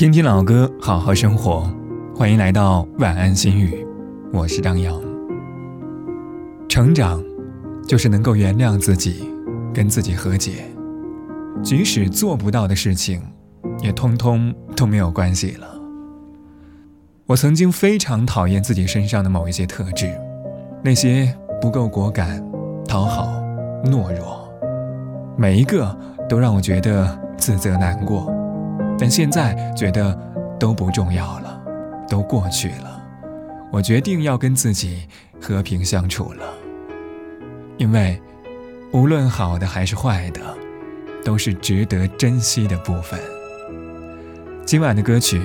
听听老歌，好好生活。欢迎来到晚安心语，我是张扬。成长，就是能够原谅自己，跟自己和解，即使做不到的事情，也通通都没有关系了。我曾经非常讨厌自己身上的某一些特质，那些不够果敢、讨好、懦弱，每一个都让我觉得自责难过。但现在觉得都不重要了，都过去了。我决定要跟自己和平相处了，因为无论好的还是坏的，都是值得珍惜的部分。今晚的歌曲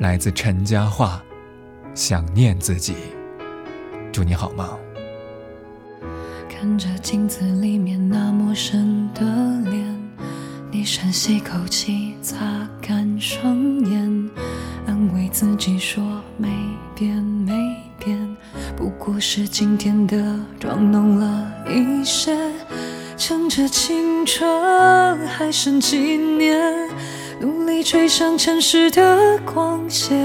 来自陈嘉桦，《想念自己》。祝你好梦。看着镜子里面那陌生的脸。你深吸口气，双眼，安慰自己说没变没变，不过是今天的妆浓了一些。趁着青春还剩几年，努力追上城市的光线。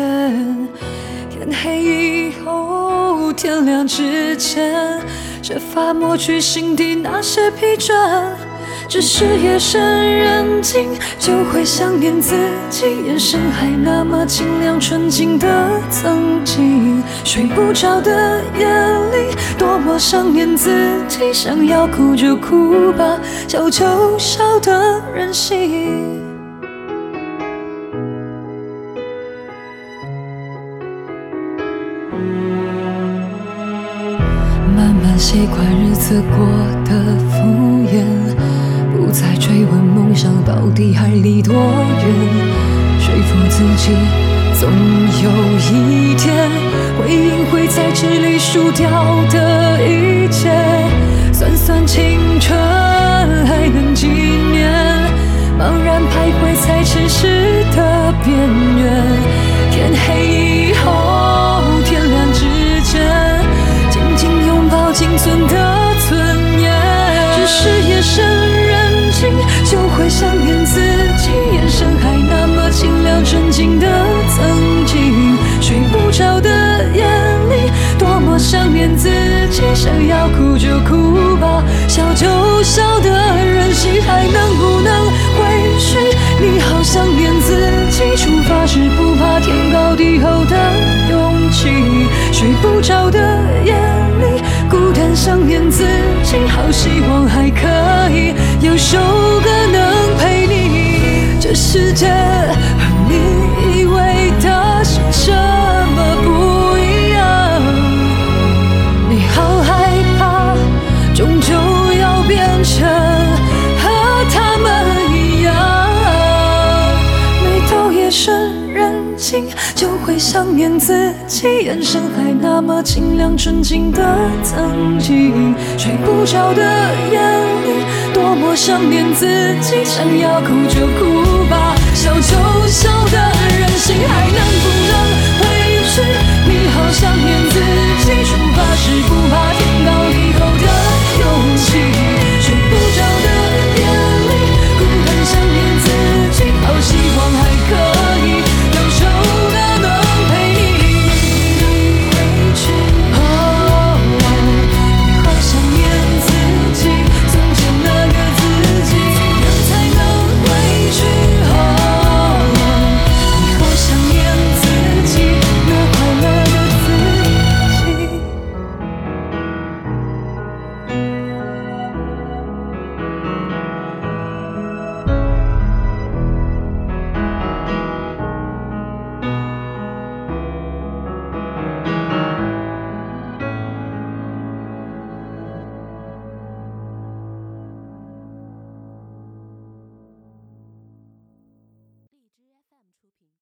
天黑以后，天亮之前，设法抹去心底那些疲倦。只是夜深人静，就会想念自己，眼神还那么清亮纯净的曾经。睡不着的夜里，多么想念自己，想要哭就哭吧，笑就笑的任性。慢慢习惯日子过得敷衍。不再追问梦想到底还离多远？说服自己，总有一天会赢会在这里输掉的会想念自己，眼神还那么清亮纯净的曾经。睡不着的夜里，多么想念自己，想要哭就哭吧，笑就笑的任性，还能不能回去？你好想念自己，出发时不怕天高地厚的勇气。睡不着的夜里，孤单想念自己，好希望还可终究要变成和他们一样。每到夜深人静就会想念自己眼神还那么清亮纯净的曾经。睡不着的夜里多么想念自己想要哭就哭吧。笑就笑的任性还能